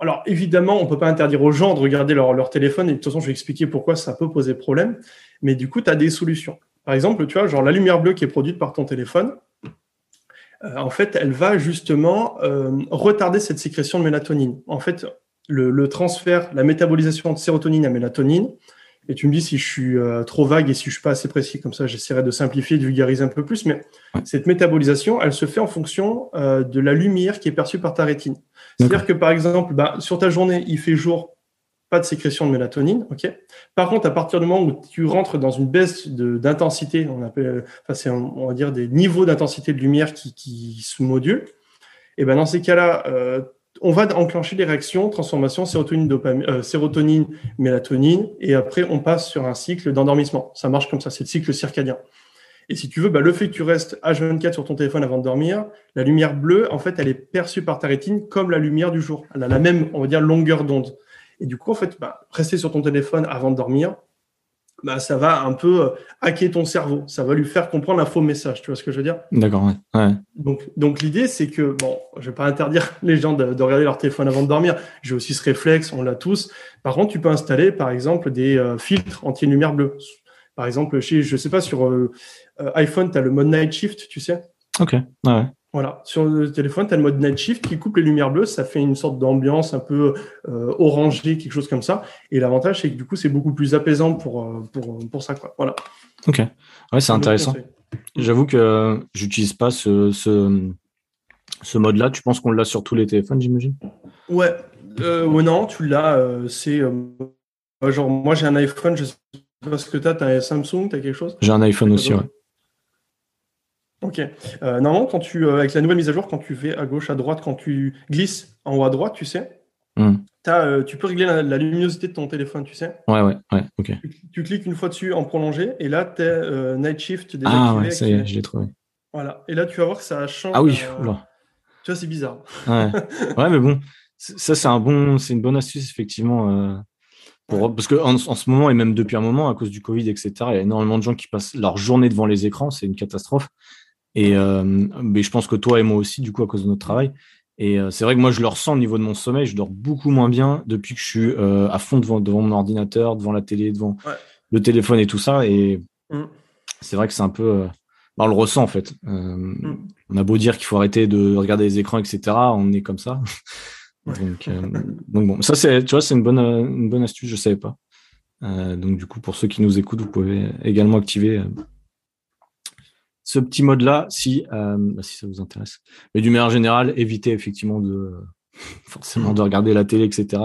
Alors évidemment, on peut pas interdire aux gens de regarder leur, leur téléphone. Et de toute façon, je vais expliquer pourquoi ça peut poser problème. Mais du coup, tu as des solutions. Par exemple, tu vois, genre la lumière bleue qui est produite par ton téléphone, en fait, elle va justement retarder cette sécrétion de mélatonine. En fait, le, transfert, la métabolisation de sérotonine à mélatonine. Et tu me dis si je suis euh, trop vague et si je suis pas assez précis, comme ça j'essaierai de simplifier, de vulgariser un peu plus. Mais cette métabolisation, elle se fait en fonction euh, de la lumière qui est perçue par ta rétine. C'est-à-dire que par exemple, bah, sur ta journée, il fait jour, pas de sécrétion de mélatonine. ok? Par contre, à partir du moment où tu rentres dans une baisse d'intensité, on appelle, enfin, c'est on va dire des niveaux d'intensité de lumière qui, qui se modulent. Et ben dans ces cas-là, euh, on va enclencher les réactions, transformation sérotonine, dopamine, euh, sérotonine, mélatonine, et après on passe sur un cycle d'endormissement. Ça marche comme ça, c'est le cycle circadien. Et si tu veux, bah, le fait que tu restes H24 sur ton téléphone avant de dormir, la lumière bleue, en fait, elle est perçue par ta rétine comme la lumière du jour. Elle a la même, on va dire, longueur d'onde. Et du coup, en fait, bah, rester sur ton téléphone avant de dormir, bah, ça va un peu euh, hacker ton cerveau. Ça va lui faire comprendre un faux message. Tu vois ce que je veux dire?
D'accord, ouais.
Donc, donc l'idée, c'est que, bon, je vais pas interdire les gens de, regarder leur téléphone avant de dormir. J'ai aussi ce réflexe, on l'a tous. Par contre, tu peux installer, par exemple, des euh, filtres anti-lumière bleue. Par exemple, chez, je sais pas, sur euh, iPhone, tu as le mode Night Shift, tu sais?
Ok, ouais.
Voilà, sur le téléphone, tu as le mode Night Shift qui coupe les lumières bleues, ça fait une sorte d'ambiance un peu euh, orangée, quelque chose comme ça. Et l'avantage, c'est que du coup, c'est beaucoup plus apaisant pour, euh, pour, pour ça. Quoi. Voilà.
Ok, ouais, c'est intéressant. J'avoue que j'utilise pas ce, ce, ce mode-là. Tu penses qu'on l'a sur tous les téléphones, j'imagine?
Ouais, euh, ouais, non, tu l'as. Euh, c'est genre, moi j'ai un iPhone, je sais pas ce que tu as, tu as un Samsung, tu as quelque chose?
J'ai un iPhone aussi, ouais.
Ok. Euh, normalement, quand tu, euh, avec la nouvelle mise à jour, quand tu fais à gauche, à droite, quand tu glisses en haut à droite, tu sais, as, euh, tu peux régler la, luminosité de ton téléphone, tu sais.
Ouais, ouais, ouais, ok.
Tu, cliques une fois dessus en prolongé, et là, tu es Night Shift
désactivé. Ah ouais, ça y est, je l'ai trouvé.
Voilà. Et là, tu vas voir que ça change.
Ah oui, oula.
Tu vois, c'est bizarre.
Ouais. ouais, mais bon, ça, c'est un bon, c'est une bonne astuce, effectivement. Pour, parce qu'en en ce moment, et même depuis un moment, à cause du Covid, etc., il y a énormément de gens qui passent leur journée devant les écrans, c'est une catastrophe. Et euh, mais je pense que toi et moi aussi, du coup, à cause de notre travail. Et euh, c'est vrai que moi, je le ressens au niveau de mon sommeil. Je dors beaucoup moins bien depuis que je suis euh, à fond devant, devant mon ordinateur, devant la télé, devant le téléphone et tout ça. Et mm. c'est vrai que c'est un peu. Bah, on le ressent en fait. Mm. On a beau dire qu'il faut arrêter de regarder les écrans, etc. On est comme ça. donc, donc, bon, ça c'est, tu vois, c'est une bonne, une bonne astuce. Je savais pas. donc du coup, pour ceux qui nous écoutent, vous pouvez également activer ce petit mode-là, si, euh, bah, si ça vous intéresse. Mais du manière générale, évitez effectivement de forcément de regarder la télé, etc.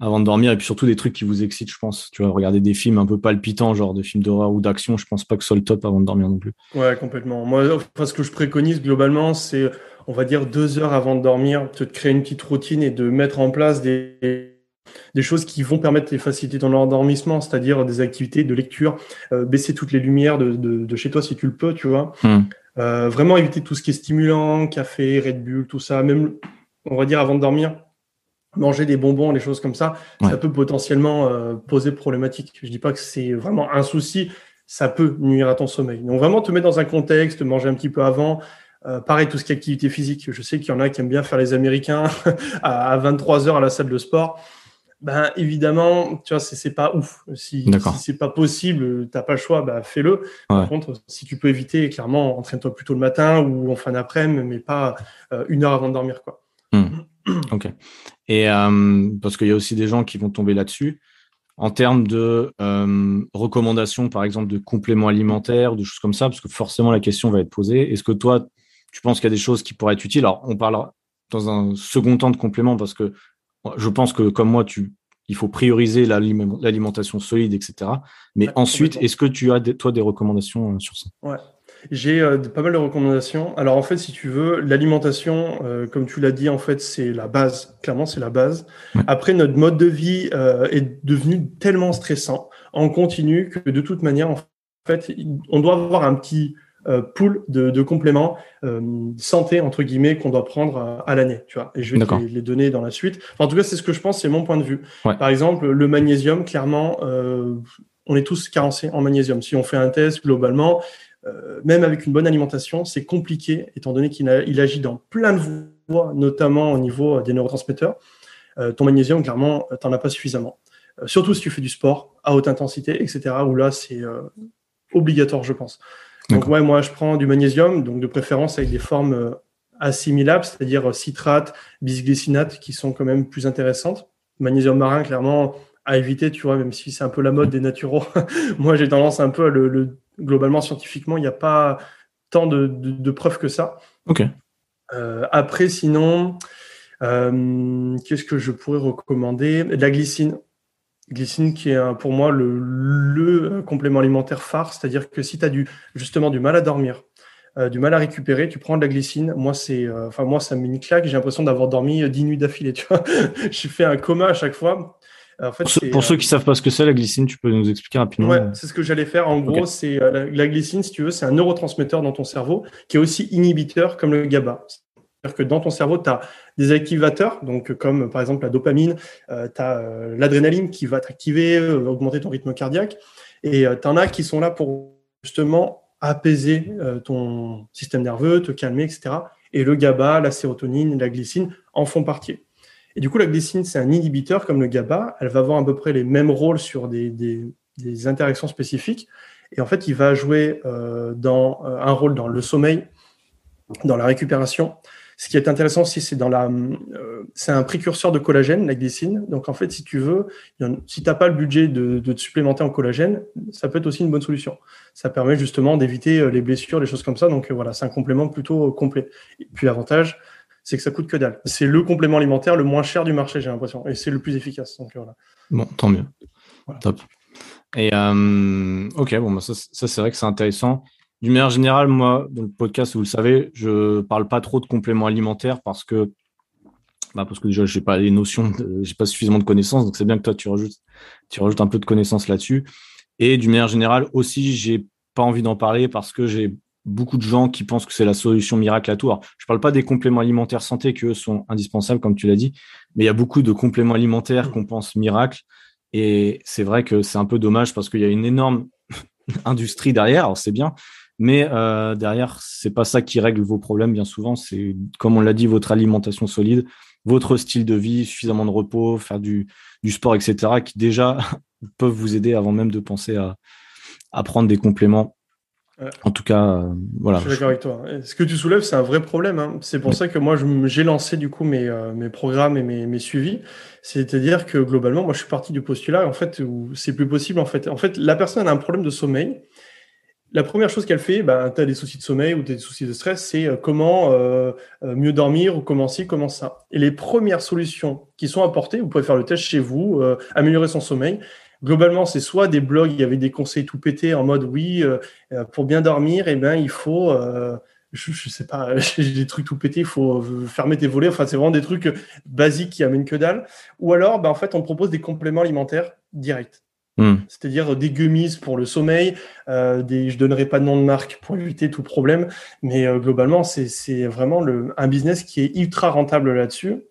avant de dormir et puis surtout des trucs qui vous excitent, je pense. Tu vois, regarder des films un peu palpitants, genre de films d'horreur ou d'action, je pense pas que ce soit le top avant de dormir non plus.
Ouais, complètement. Moi, ce que je préconise globalement, c'est, on va dire, deux heures avant de dormir, de créer une petite routine et de mettre en place des des choses qui vont permettre de faciliter ton endormissement, c'est-à-dire des activités de lecture, euh, baisser toutes les lumières de, chez toi si tu le peux, tu vois. Hmm. Euh, vraiment éviter tout ce qui est stimulant, café, Red Bull, tout ça, même, on va dire, avant de dormir, manger des bonbons, des choses comme ça, ça peut potentiellement euh, poser problématique. Je dis pas que c'est vraiment un souci, ça peut nuire à ton sommeil. Donc vraiment te mettre dans un contexte, manger un petit peu avant, pareil, tout ce qui est activité physique. Je sais qu'il y en a qui aiment bien faire les Américains à 23 heures à la salle de sport ben évidemment, tu vois, c'est pas ouf. Si, si c'est pas possible, t'as pas le choix, bah fais-le. Par contre, si tu peux éviter, clairement, entraîne-toi plutôt le matin ou en fin d'après-midi, mais pas euh, une heure avant de dormir, quoi.
Hmm. Ok. Et euh, parce qu'il y a aussi des gens qui vont tomber là-dessus. En termes de euh, recommandations, par exemple, de compléments alimentaires, de choses comme ça, parce que forcément la question va être posée. Est-ce que toi, tu penses qu'il y a des choses qui pourraient être utiles? Alors, on parlera dans un second temps de compléments parce que je pense que comme moi, tu, il faut prioriser l'alimentation solide, etc. Mais ensuite, est-ce que tu as toi des recommandations euh, sur ça?
Ouais. J'ai euh, pas mal de recommandations. Alors en fait, si tu veux, l'alimentation, euh, comme tu l'as dit, en fait, c'est la base. Clairement, c'est la base. Après, notre mode de vie est devenu tellement stressant en continu que de toute manière, en fait, on doit avoir un petit pool de, compléments euh, santé entre guillemets qu'on doit prendre à, l'année, tu vois. Et je vais te les, donner dans la suite. en tout cas, c'est ce que je pense, c'est mon point de vue. Par exemple, le magnésium, clairement, euh, on est tous carencés en magnésium. Si on fait un test globalement, même avec une bonne alimentation, c'est compliqué étant donné qu'il il agit dans plein de voies, notamment au niveau des neurotransmetteurs. ton magnésium, clairement, t'en as pas suffisamment. surtout si tu fais du sport à haute intensité, etc. Où là, c'est obligatoire, je pense. Donc ouais, moi je prends du magnésium, donc de préférence avec des formes euh, assimilables, c'est-à-dire euh, citrate, bisglycinate, qui sont quand même plus intéressantes. Magnésium marin, clairement, à éviter, tu vois, même si c'est un peu la mode des naturaux. moi j'ai tendance un peu à le, globalement scientifiquement, il n'y a pas tant de, preuves que ça.
Ok.
Euh, après, sinon, qu'est-ce que je pourrais recommander? La glycine glycine qui est pour moi le, complément alimentaire phare, c'est-à-dire que si tu as du, justement du mal à dormir, euh, du mal à récupérer, tu prends de la glycine. Moi, c'est, euh, enfin moi, ça me met une claque. J'ai l'impression d'avoir dormi 10 nuits d'affilée. Tu vois, je fais un coma à chaque fois.
En fait, pour, ceux, qui savent pas ce que c'est la glycine, tu peux nous expliquer rapidement.
Ouais, c'est ce que j'allais faire. En gros, c'est la, la, glycine, si tu veux, c'est un neurotransmetteur dans ton cerveau qui est aussi inhibiteur comme le GABA. C'est-à-dire que dans ton cerveau, tu as des activateurs, donc comme par exemple la dopamine, euh, tu as euh, l'adrénaline qui va t'activer, euh, augmenter ton rythme cardiaque. Et tu en as qui sont là pour justement apaiser ton système nerveux, te calmer, etc. Et le GABA, la sérotonine, la glycine en font partie. Et du coup, la glycine, c'est un inhibiteur comme le GABA. Elle va avoir à peu près les mêmes rôles sur des, des, interactions spécifiques. Et en fait, il va jouer dans, un rôle dans le sommeil, dans la récupération. Ce qui est intéressant aussi, c'est dans la, euh, c'est un précurseur de collagène, la glycine. Donc en fait, si tu veux, si tu n'as pas le budget de, de, te supplémenter en collagène, ça peut être aussi une bonne solution. Ça permet justement d'éviter les blessures, les choses comme ça. Donc voilà, c'est un complément plutôt complet. Et puis l'avantage, c'est que ça coûte que dalle. C'est le complément alimentaire le moins cher du marché, j'ai l'impression, et c'est le plus efficace. Donc voilà.
Bon, tant mieux. Top. Et euh, ok, bon, bah, ça, c'est vrai que c'est intéressant. D'une manière générale, moi, dans le podcast, vous le savez, je parle pas trop de compléments alimentaires parce que, bah, parce que déjà, j'ai pas les notions, j'ai pas suffisamment de connaissances, donc c'est bien que toi tu rajoutes, tu rajoutes un peu de connaissances là-dessus. Et d'une manière générale aussi, j'ai pas envie d'en parler parce que j'ai beaucoup de gens qui pensent que c'est la solution miracle à tout. Alors, je parle pas des compléments alimentaires santé qui eux sont indispensables, comme tu l'as dit, mais il y a beaucoup de compléments alimentaires qu'on pense miracle et c'est vrai que c'est un peu dommage parce qu'il y a une énorme industrie derrière, alors c'est bien, mais euh, derrière, c'est pas ça qui règle vos problèmes bien souvent. C'est, comme on l'a dit, votre alimentation solide, votre style de vie, suffisamment de repos, faire du, du sport, etc., qui déjà peuvent vous aider avant même de penser à, à prendre des compléments en tout cas, euh, voilà.
Je suis d'accord avec toi. Ce que tu soulèves, c'est un vrai problème. Hein. C'est pour ça que moi, j'ai lancé du coup mes, euh, mes programmes et mes, mes suivis. C'est-à-dire que globalement, moi, je suis parti du postulat en fait où c'est plus possible. En fait, en fait, la personne a un problème de sommeil. La première chose qu'elle fait, bah, tu as des soucis de sommeil ou des soucis de stress, c'est euh, comment mieux dormir ou comment ci, comment ça. Et les premières solutions qui sont apportées, vous pouvez faire le test chez vous, améliorer son sommeil, globalement, c'est soit des blogs, il y avait des conseils tout pétés en mode oui, euh, euh, pour bien dormir, eh ben, il faut, euh, je, ne sais pas, j'ai des trucs tout pétés, il faut fermer tes volets. Enfin, c'est vraiment des trucs basiques qui amènent que dalle. Ou alors, ben, en fait, on propose des compléments alimentaires directs. Hmm. C'est-à-dire des gummies pour le sommeil. des, je donnerai pas de nom de marque pour éviter tout problème, mais globalement, c'est vraiment le, un business qui est ultra rentable là-dessus.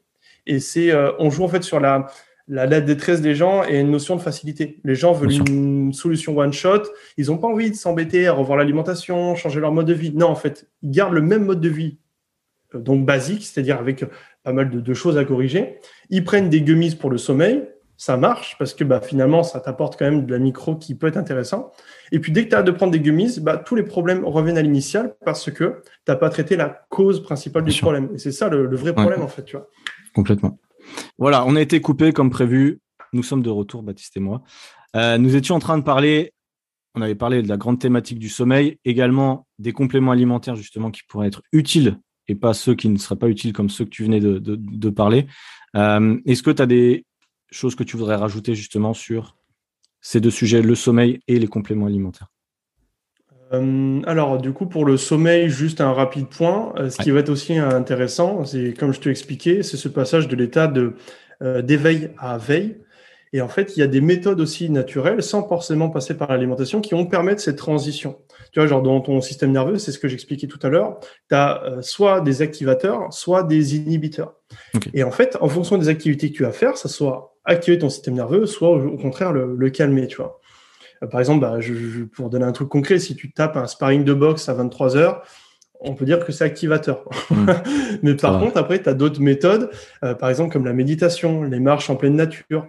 Et c'est, on joue en fait sur la, la, détresse des gens et une notion de facilité. Les gens veulent une solution one shot. Ils n'ont pas envie de s'embêter à revoir l'alimentation, changer leur mode de vie. Non, en fait, ils gardent le même mode de vie, euh, donc basique, c'est-à-dire avec pas mal de, choses à corriger. Ils prennent des gummies pour le sommeil. Ça marche parce que bah, finalement, ça t'apporte quand même de la micro qui peut être intéressant. Et puis, dès que tu as de prendre des gummies, bah, tous les problèmes reviennent à l'initial parce que tu n'as pas traité la cause principale du problème. Et c'est ça le, vrai problème, en fait. Tu vois.
Complètement. Voilà, on a été coupé comme prévu. Nous sommes de retour, Baptiste et moi. Euh, nous étions en train de parler, on avait parlé de la grande thématique du sommeil, également des compléments alimentaires justement qui pourraient être utiles et pas ceux qui ne seraient pas utiles comme ceux que tu venais de, parler. Euh, est-ce que tu as des choses que tu voudrais rajouter justement sur ces deux sujets, le sommeil et les compléments alimentaires?
Euh, alors, du coup, pour le sommeil, juste un rapide point. Euh, ce qui va être aussi intéressant, c'est comme je te expliquais, c'est ce passage de l'état de euh, d'éveil à veille. Et en fait, il y a des méthodes aussi naturelles, sans forcément passer par l'alimentation, qui vont permettre cette transition. Tu vois, genre dans ton système nerveux, c'est ce que j'expliquais tout à l'heure, tu as soit des activateurs, soit des inhibiteurs. Et en fait, en fonction des activités que tu vas faire, ça soit activer ton système nerveux, soit au contraire le, le calmer, tu vois. Euh, par exemple, bah, je, pour donner un truc concret, si tu tapes un sparring de boxe à 23 heures, on peut dire que c'est activateur. Mmh. Mais par contre, après, tu as d'autres méthodes, euh, par exemple comme la méditation, les marches en pleine nature,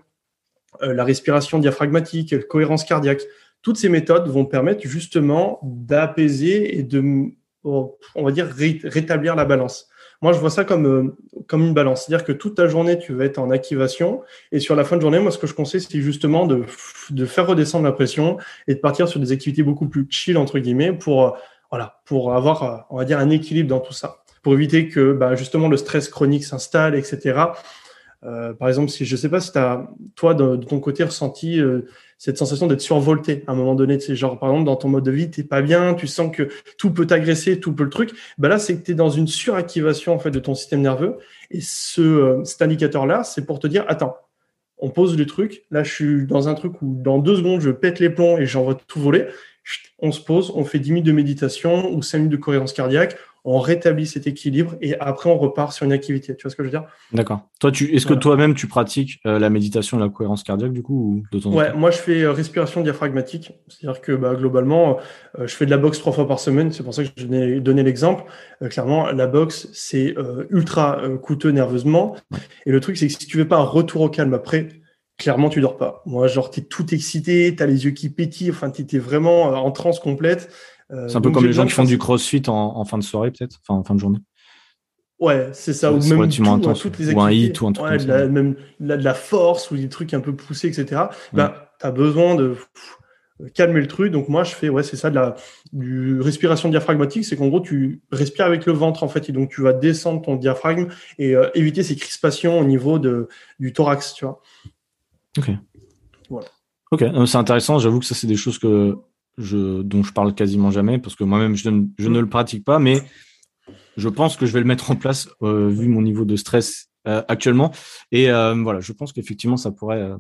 euh, la respiration diaphragmatique, cohérence cardiaque. Toutes ces méthodes vont permettre justement d'apaiser et de, on va dire, rétablir la balance. Moi, je vois ça comme, euh, comme une balance. C'est-à-dire que toute ta journée, tu vas être en activation. Et sur la fin de journée, moi, ce que je conseille, c'est justement de, de faire redescendre la pression et de partir sur des activités beaucoup plus chill, entre guillemets, pour, euh, voilà, pour avoir, euh, on va dire, un équilibre dans tout ça. Pour éviter que, bah, justement, le stress chronique s'installe, etc. par exemple, si je sais pas si tu as, toi, de, ton côté, ressenti cette sensation d'être survolté à un moment donné. C'est genre, par exemple, dans ton mode de vie, t'es pas bien, tu sens que tout peut t'agresser, tout peut le truc. Bah là, c'est que tu es dans une suractivation en fait de ton système nerveux. Et ce, euh, cet indicateur-là, c'est pour te dire, attends, on pose le truc. Là, je suis dans un truc où dans deux secondes, je pète les plombs et j'envoie tout voler. On se pose, on fait 10 minutes de méditation ou 5 minutes de cohérence cardiaque. On rétablit cet équilibre et après on repart sur une activité. Tu vois ce que je veux dire?
D'accord. Toi, tu, est-ce que toi-même tu pratiques euh, la méditation et la cohérence cardiaque du coup
ou de Ouais, moi je fais euh, respiration diaphragmatique, c'est-à-dire que bah, globalement, euh, je fais de la boxe trois fois par semaine. C'est pour ça que je ai donné l'exemple. clairement, la boxe c'est ultra coûteux nerveusement. Et le truc c'est que si tu veux pas un retour au calme après, clairement tu dors pas. Moi, genre t'es tout excité, t'as les yeux qui pétillent, enfin t'es vraiment en transe complète.
Euh, c'est un peu comme les gens qui font du crossfit en, fin de soirée, peut-être, enfin en fin de journée.
Ouais, c'est ça. Ou même tout, intense, toutes les ou un hit ou un truc de la, même de la force ou des trucs un peu poussés, etc. Ben, tu as besoin de calmer le truc. Donc moi, je fais, ouais, c'est ça, de la du respiration diaphragmatique. C'est qu'en gros, tu respires avec le ventre, en fait. Et donc, tu vas descendre ton diaphragme et euh, éviter ces crispations au niveau de, du thorax, tu vois.
Ok. Voilà. Ok, c'est intéressant. J'avoue que ça, c'est des choses que je, dont je parle quasiment jamais parce que moi-même je, je, ne le pratique pas, mais je pense que je vais le mettre en place euh, vu mon niveau de stress euh, actuellement. Et euh, voilà, je pense qu'effectivement ça pourrait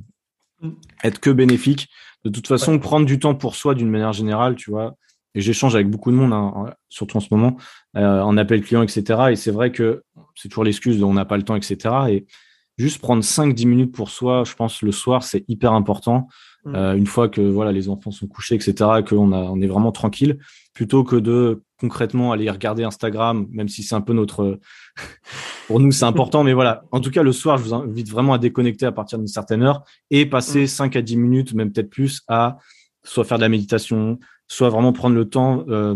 mm. être que bénéfique. De toute façon, prendre du temps pour soi d'une manière générale, tu vois. Et j'échange avec beaucoup de monde, hein, surtout en ce moment, en appel client, etc. Et c'est vrai que c'est toujours l'excuse de on n'a pas le temps, etc. Et juste prendre 5-10 minutes pour soi, je pense le soir, c'est hyper important. Mm. Euh, une fois que voilà les enfants sont couchés, etc., qu'on on est vraiment tranquille, plutôt que de concrètement aller regarder Instagram, même si c'est un peu notre, pour nous c'est important, mais voilà. En tout cas, le soir, je vous invite vraiment à déconnecter à partir d'une certaine heure et passer 5 mm. à 10 minutes, même peut-être plus, à soit faire de la méditation, soit vraiment prendre le temps euh,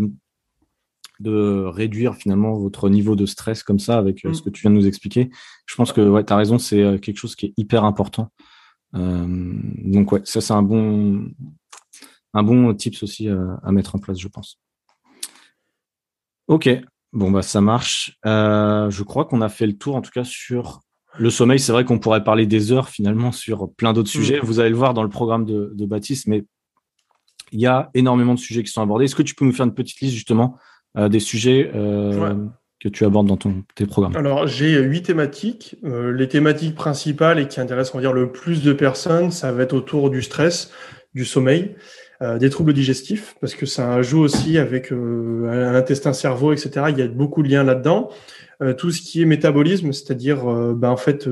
de réduire finalement votre niveau de stress comme ça avec euh, mm. ce que tu viens de nous expliquer. Je pense que ouais, tu as raison, c'est quelque chose qui est hyper important. Euh, donc ouais, ça c'est un bon, un bon tips aussi à, mettre en place, je pense. Ok, bon bah ça marche. Euh, je crois qu'on a fait le tour en tout cas sur le sommeil. C'est vrai qu'on pourrait parler des heures finalement sur plein d'autres mm. sujets. Vous allez le voir dans le programme de, Baptiste, mais il y a énormément de sujets qui sont abordés. Est-ce que tu peux nous faire une petite liste justement euh, des sujets que tu abordes dans ton, tes programmes
Alors, j'ai huit thématiques. Euh, les thématiques principales et qui intéressent, on va dire, le plus de personnes, ça va être autour du stress, du sommeil, euh, des troubles digestifs, parce que ça joue aussi avec euh, l'intestin-cerveau, etc. Il y a beaucoup de liens là-dedans. Euh, tout ce qui est métabolisme, c'est-à-dire, ben, en fait,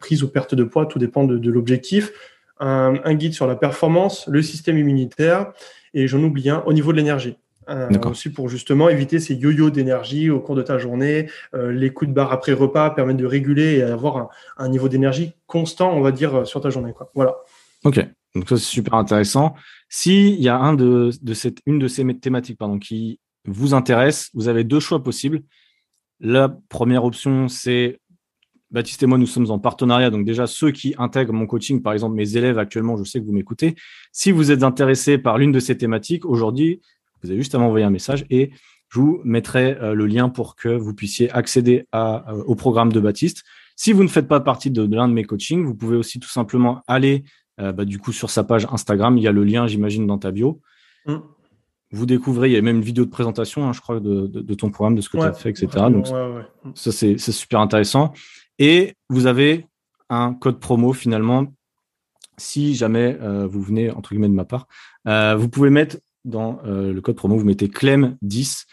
prise ou perte de poids, tout dépend de, de l'objectif. Un, un guide sur la performance, le système immunitaire, et j'en oublie un au niveau de l'énergie. Euh, aussi pour justement éviter ces yo-yo d'énergie au cours de ta journée. Euh, les coups de barre après repas permettent de réguler et avoir un, niveau d'énergie constant, on va dire, euh, sur ta journée. Quoi. Voilà.
Ok, donc ça c'est super intéressant. S'il y a un de, de cette, une de ces thématiques pardon, qui vous intéresse, vous avez deux choix possibles. La première option, c'est Baptiste et moi, nous sommes en partenariat. Donc déjà, ceux qui intègrent mon coaching, par exemple mes élèves actuellement, je sais que vous m'écoutez. Si vous êtes intéressé par l'une de ces thématiques, aujourd'hui, vous avez juste à m'envoyer un message et je vous mettrai euh, le lien pour que vous puissiez accéder à, euh, au programme de Baptiste. Si vous ne faites pas partie de, l'un de mes coachings, vous pouvez aussi tout simplement aller euh, bah, du coup sur sa page Instagram. Il y a le lien, j'imagine, dans ta bio. Mm. Vous découvrez, il y a même une vidéo de présentation, hein, je crois, de, de, ton programme, de ce que tu as fait, etc. Donc, ça, c'est super intéressant. Et vous avez un code promo finalement. Si jamais vous venez, entre guillemets, de ma part, vous pouvez mettre dans euh, le code promo, vous mettez CLEM10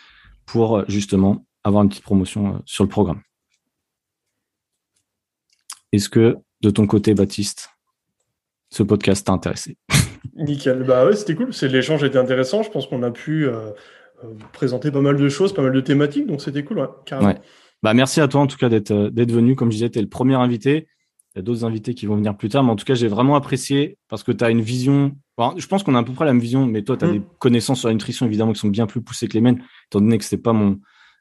pour euh, justement avoir une petite promotion euh, sur le programme. Est-ce que de ton côté, Baptiste, ce podcast t'a intéressé?
Nickel. Bah ouais, c'était cool. C'est l'échange était intéressant. Je pense qu'on a pu présenter pas mal de choses, pas mal de thématiques. Donc c'était cool,
carrément. Bah, merci à toi en tout cas d'être venu. Comme je disais, tu es le premier invité. Il y a d'autres invités qui vont venir plus tard. Mais en tout cas, j'ai vraiment apprécié parce que tu as une vision je pense qu'on a à peu près la même vision, mais toi, tu as mm. des connaissances sur la nutrition évidemment qui sont bien plus poussées que les miennes, étant donné que c'est pas mon,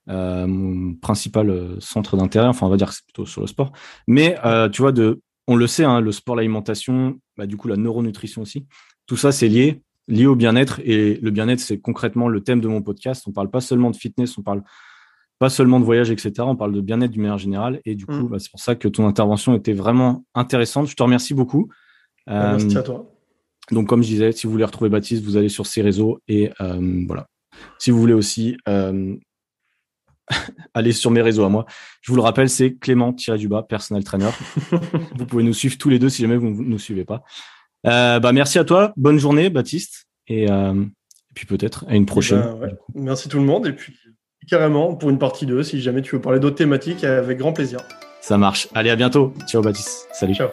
euh, mon principal euh, centre d'intérêt. Enfin, on va dire que c'est plutôt sur le sport. Mais euh, tu vois, de, on le sait, hein, le sport, l'alimentation, bah, du coup, la neuronutrition aussi. Tout ça, c'est lié, lié au bien-être. Et le bien-être, c'est concrètement le thème de mon podcast. On parle pas seulement de fitness, on parle pas seulement de voyage, etc. On parle de bien-être du manière générale. Et du coup, mm. bah, c'est pour ça que ton intervention était vraiment intéressante. Je te remercie beaucoup.
Merci à toi.
Donc, comme je disais, si vous voulez retrouver Baptiste, vous allez sur ses réseaux et euh, voilà. Si vous voulez aussi euh, aller sur mes réseaux à moi, je vous le rappelle, c'est Clément-du-bas, personal trainer. vous pouvez nous suivre tous les deux si jamais vous ne nous suivez pas. Euh, bah, merci à toi. Bonne journée, Baptiste. Et, puis peut-être à une prochaine.
Ben, merci tout le monde. Et puis Carrément, pour une partie 2, si jamais tu veux parler d'autres thématiques, avec grand plaisir.
Ça marche. Allez, à bientôt. Ciao, Baptiste. Salut. Ciao.